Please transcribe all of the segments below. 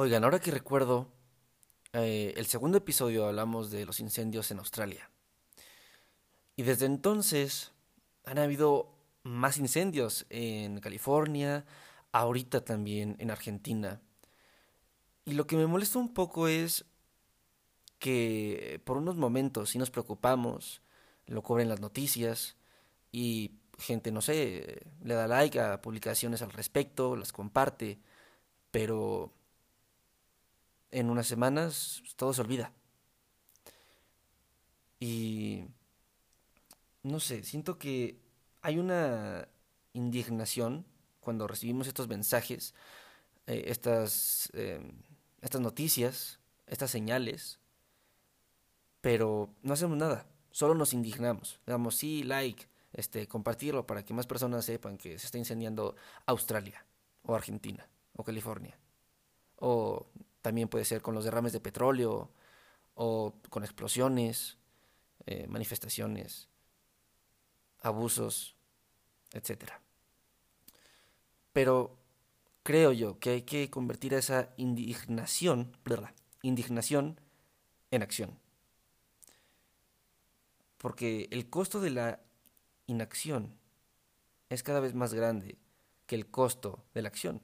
Oigan, ahora que recuerdo, eh, el segundo episodio hablamos de los incendios en Australia. Y desde entonces han habido más incendios en California, ahorita también en Argentina. Y lo que me molesta un poco es que por unos momentos si nos preocupamos, lo cubren las noticias y gente, no sé, le da like a publicaciones al respecto, las comparte, pero en unas semanas todo se olvida. Y no sé, siento que hay una indignación cuando recibimos estos mensajes, eh, estas, em, estas noticias, estas señales, pero no hacemos nada, solo nos indignamos. Damos sí, like, este, compartirlo para que más personas sepan que se está incendiando Australia, o Argentina, o California. O también puede ser con los derrames de petróleo, o con explosiones, eh, manifestaciones, abusos, etc. Pero creo yo que hay que convertir esa indignación, indignación en acción. Porque el costo de la inacción es cada vez más grande que el costo de la acción.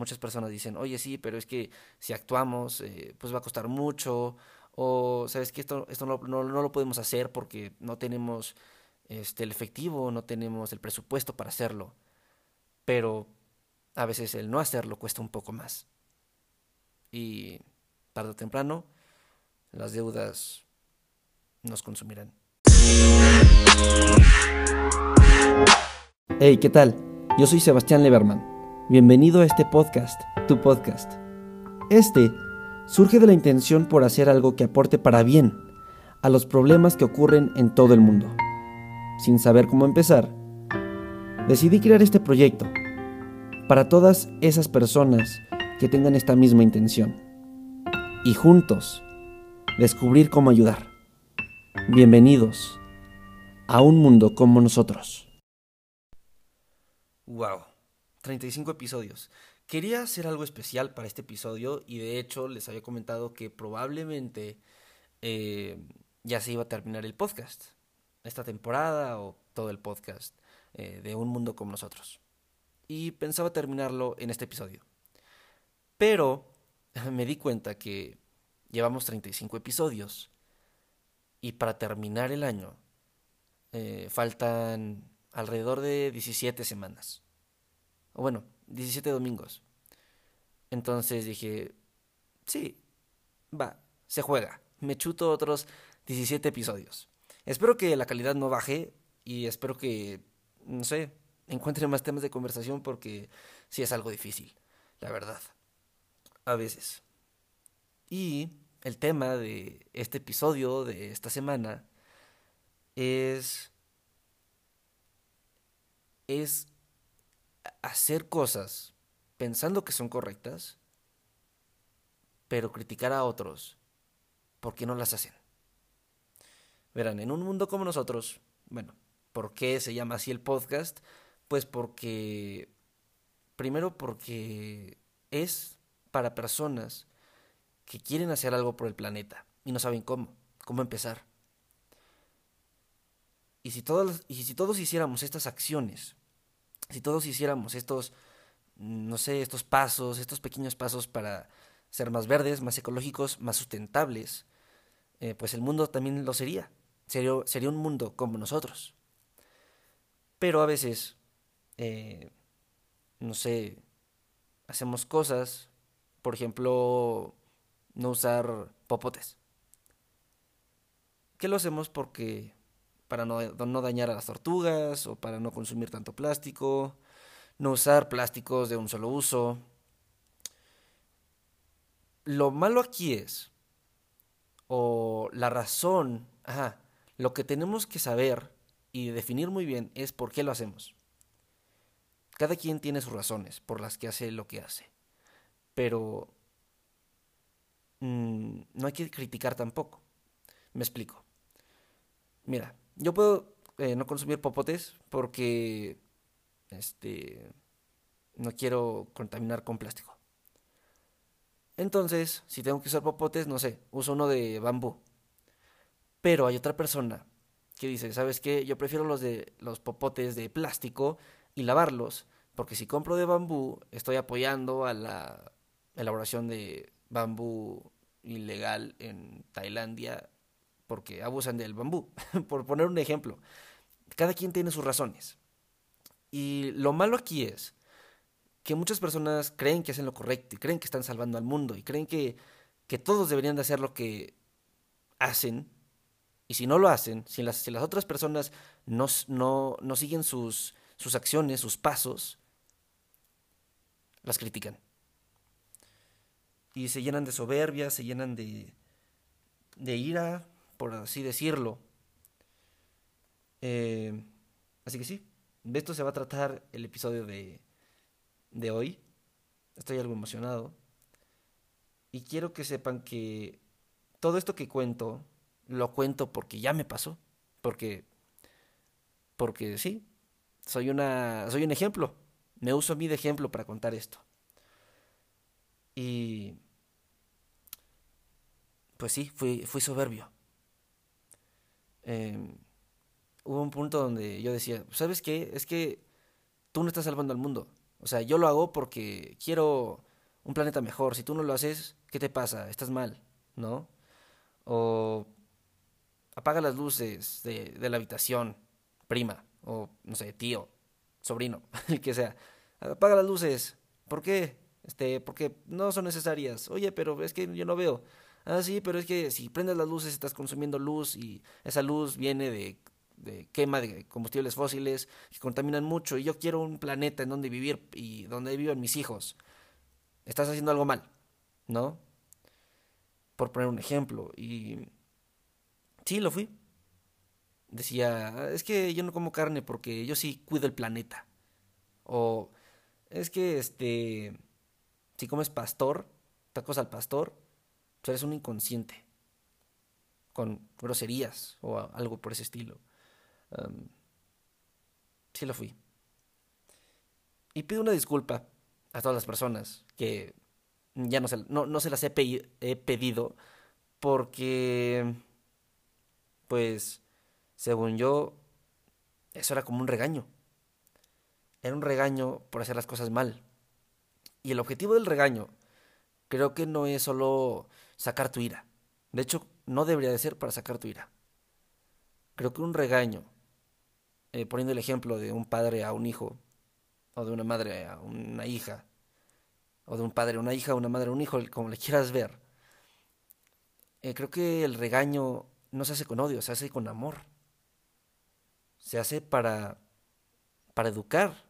Muchas personas dicen, oye, sí, pero es que si actuamos, eh, pues va a costar mucho, o sabes que esto, esto no, no, lo podemos hacer porque no tenemos este, el efectivo, no tenemos el presupuesto para hacerlo. Pero a veces el no hacerlo cuesta un poco más. Y tarde o temprano, las deudas nos consumirán. Hey, ¿qué tal? Yo soy Sebastián Leberman. Bienvenido a este podcast, tu podcast. Este surge de la intención por hacer algo que aporte para bien a los problemas que ocurren en todo el mundo. Sin saber cómo empezar, decidí crear este proyecto para todas esas personas que tengan esta misma intención y juntos descubrir cómo ayudar. Bienvenidos a un mundo como nosotros. Wow, 35 episodios. Quería hacer algo especial para este episodio y de hecho les había comentado que probablemente eh, ya se iba a terminar el podcast, esta temporada o todo el podcast eh, de Un Mundo como nosotros. Y pensaba terminarlo en este episodio. Pero me di cuenta que llevamos 35 episodios y para terminar el año eh, faltan alrededor de 17 semanas. O bueno, 17 domingos. Entonces dije, sí, va, se juega. Me chuto otros 17 episodios. Espero que la calidad no baje y espero que, no sé, encuentre más temas de conversación porque sí es algo difícil, la verdad. A veces. Y el tema de este episodio, de esta semana, es, es hacer cosas pensando que son correctas, pero criticar a otros porque no las hacen. Verán, en un mundo como nosotros, bueno, ¿por qué se llama así el podcast? Pues porque, primero porque es para personas que quieren hacer algo por el planeta y no saben cómo, cómo empezar. Y si todos, y si todos hiciéramos estas acciones, si todos hiciéramos estos, no sé, estos pasos, estos pequeños pasos para ser más verdes, más ecológicos, más sustentables, eh, pues el mundo también lo sería. sería. Sería un mundo como nosotros. Pero a veces, eh, no sé, hacemos cosas, por ejemplo, no usar popotes. ¿Qué lo hacemos porque para no, dañar a las tortugas o para no consumir tanto plástico, no usar plásticos de un solo uso. Lo malo aquí es, o la razón, ajá, lo que tenemos que saber y definir muy bien es por qué lo hacemos. Cada quien tiene sus razones por las que hace lo que hace, pero mm, no hay que criticar tampoco. Me explico. Mira, yo puedo eh, no consumir popotes porque este no quiero contaminar con plástico. Entonces, si tengo que usar popotes, no sé, uso uno de bambú. Pero hay otra persona que dice, ¿sabes qué? Yo prefiero los de los popotes de plástico y lavarlos, porque si compro de bambú, estoy apoyando a la elaboración de bambú ilegal en Tailandia porque abusan del bambú, por poner un ejemplo. Cada quien tiene sus razones. Y lo malo aquí es que muchas personas creen que hacen lo correcto y creen que están salvando al mundo y creen que, que todos deberían de hacer lo que hacen. Y si no lo hacen, si las, si las otras personas no, no, no siguen sus, sus acciones, sus pasos, las critican. Y se llenan de soberbia, se llenan de, de ira, por así decirlo. Eh, así que sí, de esto se va a tratar el episodio de, de hoy. Estoy algo emocionado. Y quiero que sepan que todo esto que cuento, lo cuento porque ya me pasó. Porque, porque sí, soy, una, soy un ejemplo. Me uso a mí de ejemplo para contar esto. Y pues sí, fui, fui soberbio. Em, hubo un punto donde yo decía, ¿sabes qué? Es que tú no estás salvando al mundo. O sea, yo lo hago porque quiero un planeta mejor. Si tú no lo haces, ¿qué te pasa? Estás mal, ¿no? O apaga las luces de, de la habitación, prima, o no sé, tío, sobrino, el que sea. Apaga las luces. ¿Por qué? Este, porque no son necesarias. Oye, pero es que yo no veo. Ah, sí, pero es que si prendes las luces estás consumiendo luz y esa luz viene de de quema de combustibles fósiles que contaminan mucho y yo quiero un planeta en donde vivir y donde vivan mis hijos. Estás haciendo algo mal, ¿no? Por poner un ejemplo. Y sí, lo fui. Decía, es que yo no como carne porque yo sí cuido el planeta. O es que este, si comes pastor, tacos al pastor, pues eres un inconsciente. Con groserías o algo por ese estilo sí lo fui. Y pido una disculpa a todas las personas que ya no se, no, se las he, he pedido porque, pues, según yo, eso era como un regaño. Era un regaño por hacer las cosas mal. Y el objetivo del regaño creo que no es solo sacar tu ira. De hecho, no debería de ser para sacar tu ira. Creo que un regaño eh, poniendo el ejemplo de un padre a un hijo, o de una madre a una hija, o de un padre a una hija, una madre a un hijo, como le quieras ver, eh, creo que el regaño no se hace con odio, se hace con amor. Se hace para, para educar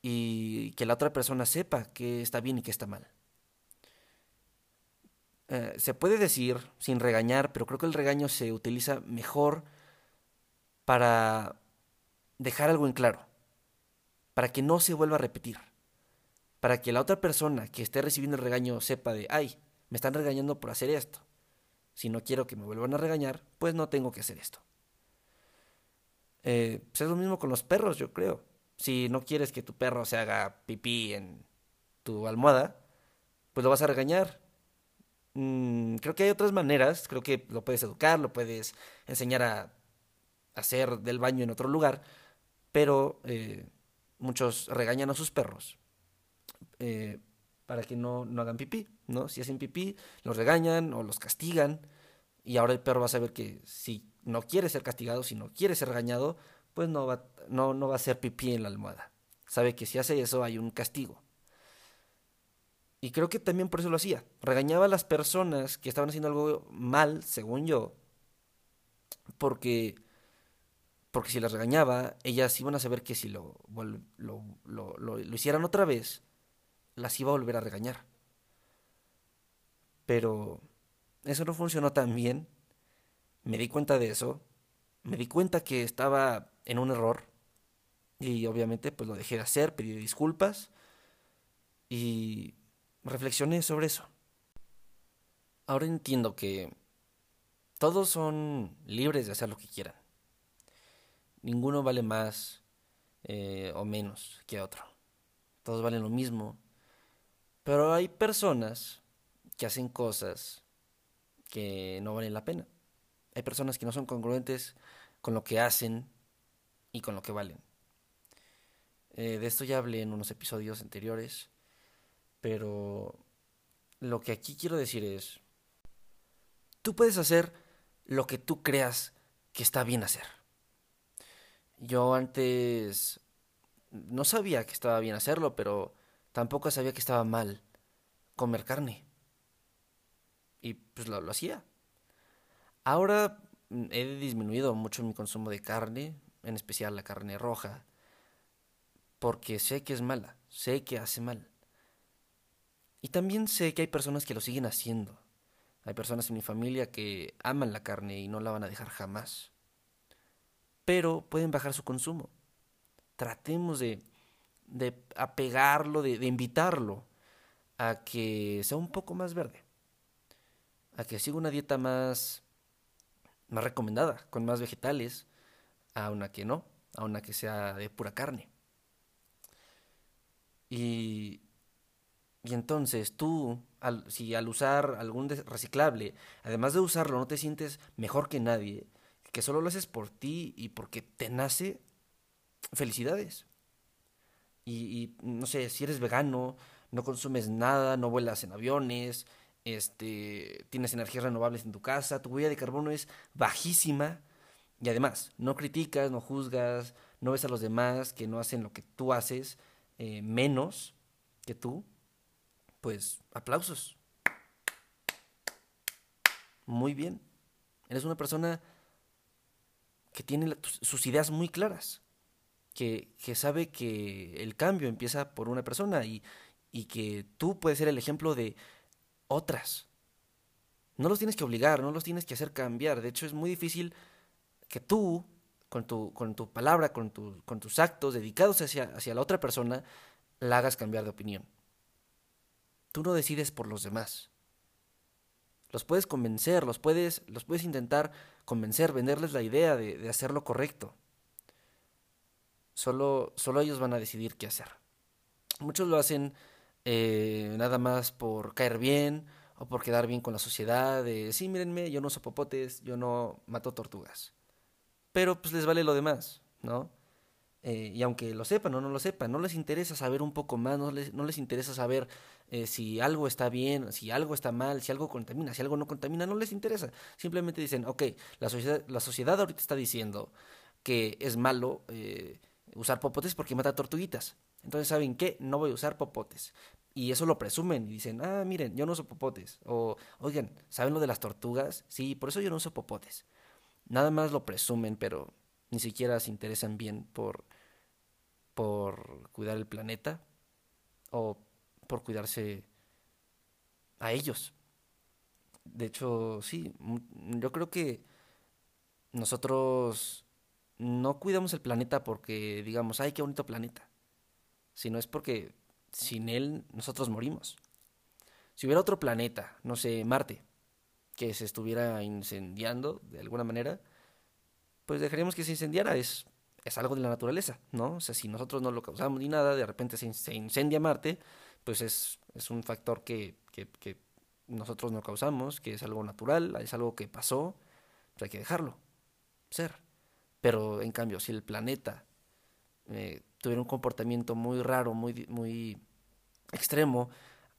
y que la otra persona sepa que está bien y que está mal. Eh, se puede decir sin regañar, pero creo que el regaño se utiliza mejor para dejar algo en claro, para que no se vuelva a repetir, para que la otra persona que esté recibiendo el regaño sepa de, ay, me están regañando por hacer esto. Si no quiero que me vuelvan a regañar, pues no tengo que hacer esto. Eh, pues es lo mismo con los perros, yo creo. Si no quieres que tu perro se haga pipí en tu almohada, pues lo vas a regañar. Mm, creo que hay otras maneras, creo que lo puedes educar, lo puedes enseñar a hacer del baño en otro lugar, pero eh, muchos regañan a sus perros eh, para que no, no hagan pipí, ¿no? Si hacen pipí, los regañan o los castigan, y ahora el perro va a saber que si no quiere ser castigado, si no quiere ser regañado, pues no va, no, no va a hacer pipí en la almohada. Sabe que si hace eso hay un castigo. Y creo que también por eso lo hacía. Regañaba a las personas que estaban haciendo algo mal, según yo, porque porque si las regañaba, ellas iban a saber que si lo, lo, lo, lo, hicieran otra vez, las iba a volver a regañar. Pero eso no funcionó tan bien. Me di cuenta de eso. Me di cuenta que estaba en un error. Y obviamente pues lo dejé de hacer, pedí disculpas. Y reflexioné sobre eso. Ahora entiendo que todos son libres de hacer lo que quieran ninguno vale más eh, o menos que otro. Todos valen lo mismo. Pero hay personas que hacen cosas que no valen la pena. Hay personas que no son congruentes con lo que hacen y con lo que valen. Eh, de esto ya hablé en unos episodios anteriores, pero lo que aquí quiero decir es, tú puedes hacer lo que tú creas que está bien hacer. Yo antes no sabía que estaba bien hacerlo, pero tampoco sabía que estaba mal comer carne. Y pues lo, lo hacía. Ahora mm, he disminuido mucho mi consumo de carne, en especial la carne roja, porque sé que es mala, sé que hace mal. Y también sé que hay personas que lo siguen haciendo. Hay personas en mi familia que aman la carne y no la van a dejar jamás. Pero pueden bajar su consumo. Tratemos de, de apegarlo, de, de invitarlo a que sea un poco más verde. A que siga una dieta más, más recomendada, con más vegetales, a una que no, a una que sea de pura carne. Y, y entonces tú, al, si al usar algún reciclable, además de usarlo, no te sientes mejor que nadie, que solo lo haces por ti y porque te nace, felicidades. Y, y, no sé, si eres vegano, no consumes nada, no vuelas en aviones, este, tienes energías renovables en tu casa, tu huella de carbono es bajísima y además no criticas, no juzgas, no ves a los demás que no hacen lo que tú haces eh, menos que tú, pues aplausos. Muy bien. Eres una persona que tiene sus ideas muy claras, que, que, sabe que el cambio empieza por una persona y, y que tú puedes ser el ejemplo de otras. No los tienes que obligar, no los tienes que hacer cambiar. De hecho, es muy difícil que tú, con tu, con tu palabra, con, tu, con tus actos dedicados hacia, hacia la otra persona, la hagas cambiar de opinión. Tú no decides por los demás. Los puedes convencer, los puedes, los puedes intentar convencer, venderles la idea de, hacer lo correcto. Solo, solo ellos van a decidir qué hacer. Muchos lo hacen eh, nada más por caer bien o por quedar bien con la sociedad, sí, mírenme, yo no uso popotes, yo no mato tortugas. Pero pues les vale lo demás, ¿no? Eh, y aunque lo sepan o no lo sepan, no les interesa saber un poco más, no les, no les interesa saber eh, si algo está bien, si algo está mal, si algo contamina, si algo no contamina, no les interesa. Simplemente dicen, ok, la sociedad, la sociedad ahorita está diciendo que es malo usar popotes porque mata tortuguitas. Entonces, ¿saben qué? No voy a usar popotes. Y eso lo presumen y dicen, ah, miren, yo no uso popotes. O, oigan, ¿saben lo de las tortugas? Sí, por eso yo no uso popotes. Nada más lo presumen, pero ni siquiera se interesan bien por, por cuidar el planeta o por cuidarse a ellos. De hecho, sí, yo creo que nosotros no cuidamos el planeta porque digamos, ay, qué bonito planeta sino es porque sin él nosotros morimos. Si hubiera otro planeta, no sé, Marte, que se estuviera incendiando de alguna manera, pues dejaríamos que se incendiara, es, es algo de la naturaleza, ¿no? O sea, si nosotros no lo causamos ni nada, de repente se, se incendia Marte, pues es, es un factor que, que, nosotros no causamos, que es algo natural, es algo que pasó, pues hay que dejarlo ser. Pero en cambio, si el planeta eh, tuviera un comportamiento muy raro, muy, muy extremo,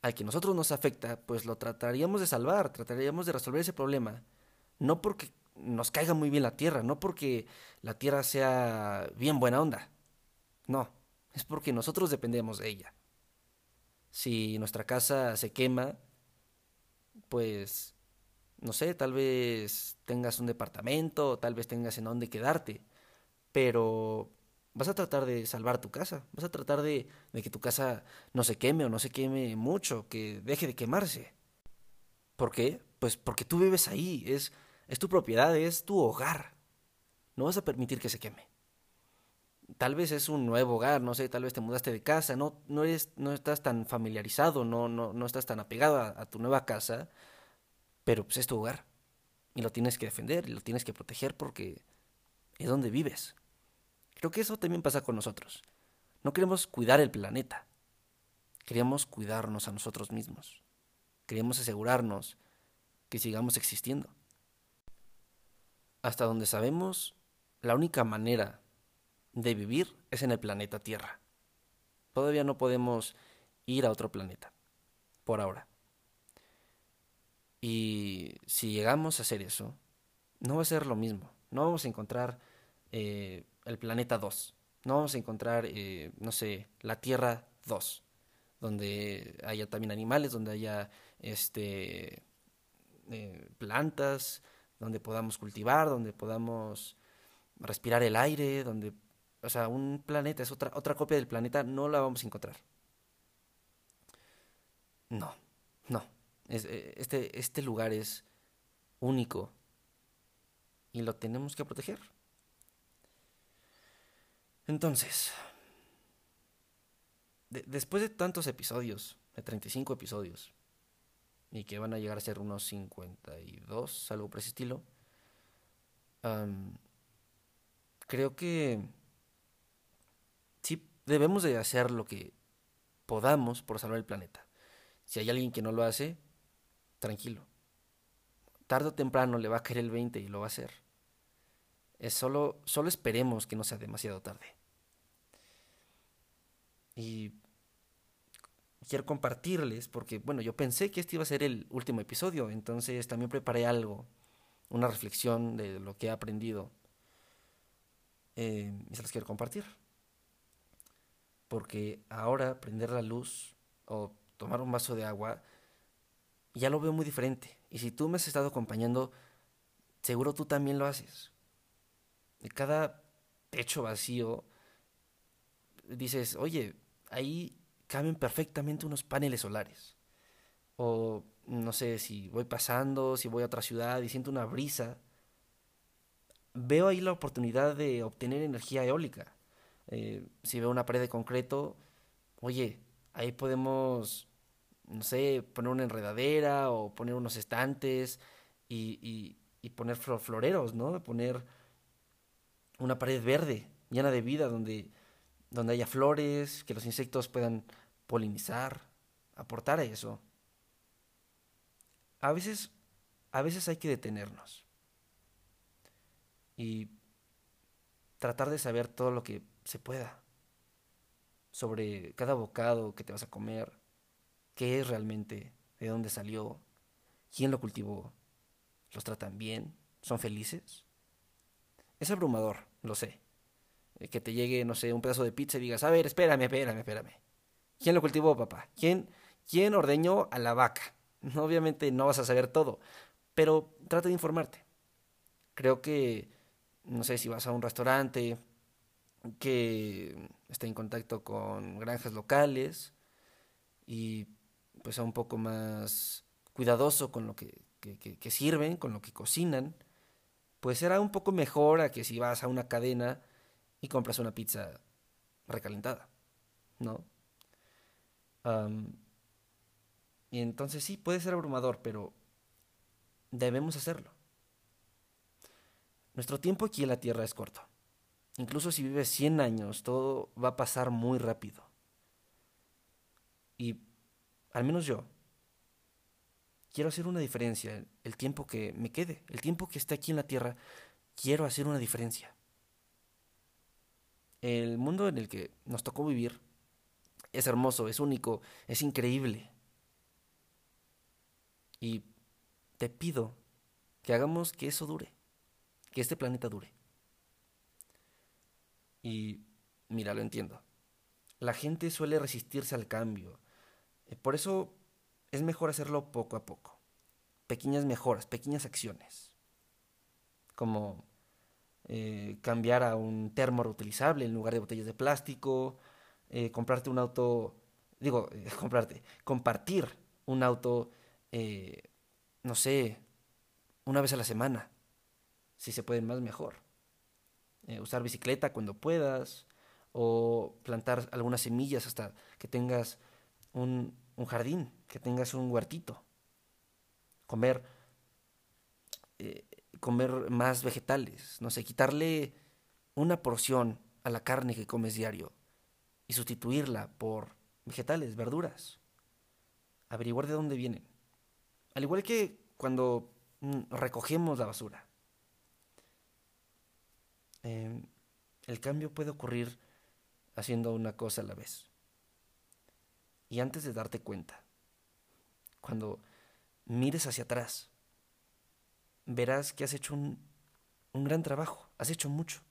al que nosotros nos afecta, pues lo trataríamos de salvar, trataríamos de resolver ese problema. No porque nos caiga muy bien la tierra, no porque la tierra sea bien buena onda. No, es porque nosotros dependemos de ella. Si nuestra casa se quema, pues, no sé, tal vez tengas un departamento, tal vez tengas en dónde quedarte, pero vas a tratar de salvar tu casa, vas a tratar de, que tu casa no se queme o no se queme mucho, que deje de quemarse. ¿Por qué? Pues porque tú vives ahí, es, es tu propiedad, es tu hogar. No vas a permitir que se queme. Tal vez es un nuevo hogar, no sé, tal vez te mudaste de casa, no, no, eres, no estás tan familiarizado, no, no, no estás tan apegado a, tu nueva casa, pero pues es tu hogar. Y lo tienes que defender, y lo tienes que proteger porque es donde vives. Creo que eso también pasa con nosotros. No queremos cuidar el planeta. Queríamos cuidarnos a nosotros mismos. Queríamos asegurarnos que sigamos existiendo. Hasta donde sabemos, la única manera de vivir es en el planeta Tierra. Todavía no podemos ir a otro planeta, por ahora. Y si llegamos a hacer eso, no va a ser lo mismo. No vamos a encontrar eh, el planeta 2. No vamos a encontrar, eh, no sé, la Tierra 2, donde haya también animales, donde haya este, eh, plantas, donde podamos cultivar, donde podamos respirar el aire, donde, o sea, un planeta es otra, otra copia del planeta, no la vamos a encontrar. No, no. este, este lugar es único y lo tenemos que proteger. Entonces, después de tantos episodios, de 35 episodios, y que van a llegar a ser unos 52, algo por ese estilo, creo que sí debemos de hacer lo que podamos por salvar el planeta. Si hay alguien que no lo hace, tranquilo. Tarde o temprano le va a caer el 20 y lo va a hacer. Es solo, solo esperemos que no sea demasiado tarde. Y quiero compartirles, porque bueno, yo pensé que este iba a ser el último episodio, entonces también preparé algo, una reflexión de lo que he aprendido. Eh, y se las quiero compartir. Porque ahora prender la luz o tomar un vaso de agua ya lo veo muy diferente. Y si tú me has estado acompañando, seguro tú también lo haces de cada techo vacío, dices, oye, ahí caben perfectamente unos paneles solares. O no sé, si voy pasando, si voy a otra ciudad y siento una brisa, veo ahí la oportunidad de obtener energía eólica. Eh, si veo una pared de concreto, oye, ahí podemos, no sé, poner una enredadera o poner unos estantes y, y, y poner floreros, ¿no? Poner una pared verde, llena de vida, donde, donde haya flores, que los insectos puedan polinizar, aportar a eso. A veces, a veces hay que detenernos y tratar de saber todo lo que se pueda sobre cada bocado que te vas a comer, qué es realmente, de dónde salió, quién lo cultivó, los tratan bien, son felices. Es abrumador, lo sé. Eh, que te llegue, no sé, un pedazo de pizza y digas, a ver, espérame, espérame, espérame. ¿Quién lo cultivó, papá? ¿Quién, quién ordeñó a la vaca? Obviamente no vas a saber todo, pero trata de informarte. Creo que, no sé, si vas a un restaurante que está en contacto con granjas locales y pues a un poco más cuidadoso con lo que, que sirven, con lo que cocinan, pues será un poco mejor a que si vas a una cadena y compras una pizza recalentada, ¿no? Y entonces sí, puede ser abrumador, pero debemos hacerlo. Nuestro tiempo aquí en la Tierra es corto. Incluso si vives 100 años, todo va a pasar muy rápido. Y al menos yo, quiero hacer una diferencia. El tiempo que me quede, el tiempo que esté aquí en la tierra, quiero hacer una diferencia. El mundo en el que nos tocó vivir es hermoso, es único, es increíble. Y te pido que hagamos que eso dure, que este planeta dure. Y mira, lo entiendo. La gente suele resistirse al cambio. Eh, por eso es mejor hacerlo poco a poco. Pequeñas mejoras, pequeñas acciones. Como eh, cambiar a un termo reutilizable en lugar de botellas de plástico, eh, comprarte un auto, digo, comprarte, compartir un auto, eh, no sé, una vez a la semana. Si se puede más, mejor. usar bicicleta cuando puedas, o plantar algunas semillas hasta que tengas un, un jardín, que tengas un huertito, comer, eh, comer más vegetales, no sé, quitarle una porción a la carne que comes diario y sustituirla por vegetales, verduras. Averiguar de dónde vienen. Al igual que cuando mm, recogemos la basura. Em, el cambio puede ocurrir haciendo una cosa a la vez. Y antes de darte cuenta, cuando mires hacia atrás, verás que has hecho un, un gran trabajo, has hecho mucho.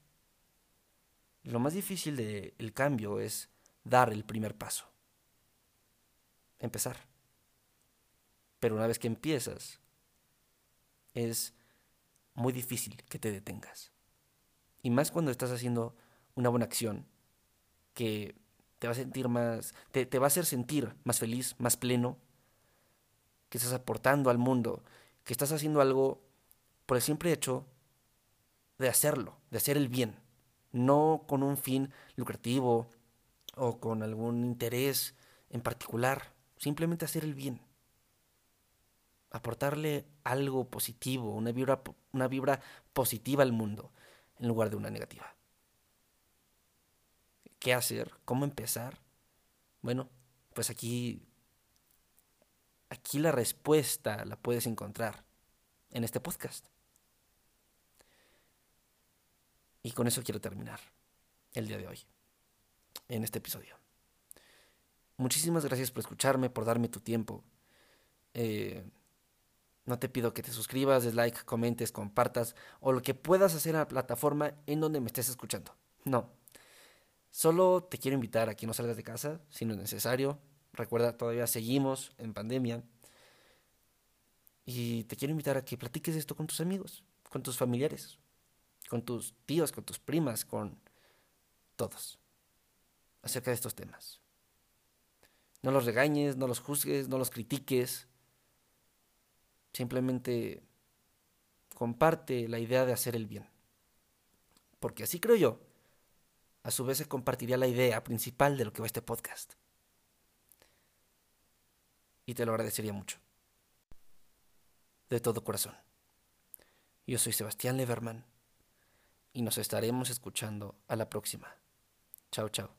Lo más difícil del cambio es dar el primer paso. Empezar. Pero una vez que empiezas, es muy difícil que te detengas. Y más cuando estás haciendo una buena acción que te va a sentir más, te, te va a hacer sentir más feliz, más pleno, que estás aportando al mundo, que estás haciendo algo por el simple hecho de hacerlo, de hacer el bien, no con un fin lucrativo o con algún interés en particular, simplemente hacer el bien. Aportarle algo positivo, una vibra, una vibra positiva al mundo, en lugar de una negativa. ¿Qué hacer? ¿Cómo empezar? Bueno, pues aquí aquí la respuesta la puedes encontrar en este podcast. Y con eso quiero terminar el día de hoy, en este episodio. Muchísimas gracias por escucharme, por darme tu tiempo. Eh, no te pido que te suscribas, des like, comentes, compartas o lo que puedas hacer en la plataforma en donde me estés escuchando. No. Solo te quiero invitar a que no salgas de casa si no es necesario. Recuerda, todavía seguimos en pandemia. Y te quiero invitar a que platiques esto con tus amigos, con tus familiares, con tus tíos, con tus primas, con todos, acerca de estos temas. No los regañes, no los juzgues, no los critiques. Simplemente comparte la idea de hacer el bien. Porque así creo yo, a su vez se compartiría la idea principal de lo que va este podcast. Y te lo agradecería mucho. De todo corazón. Yo soy Sebastián Leverman y nos estaremos escuchando a la próxima. Chao, chao.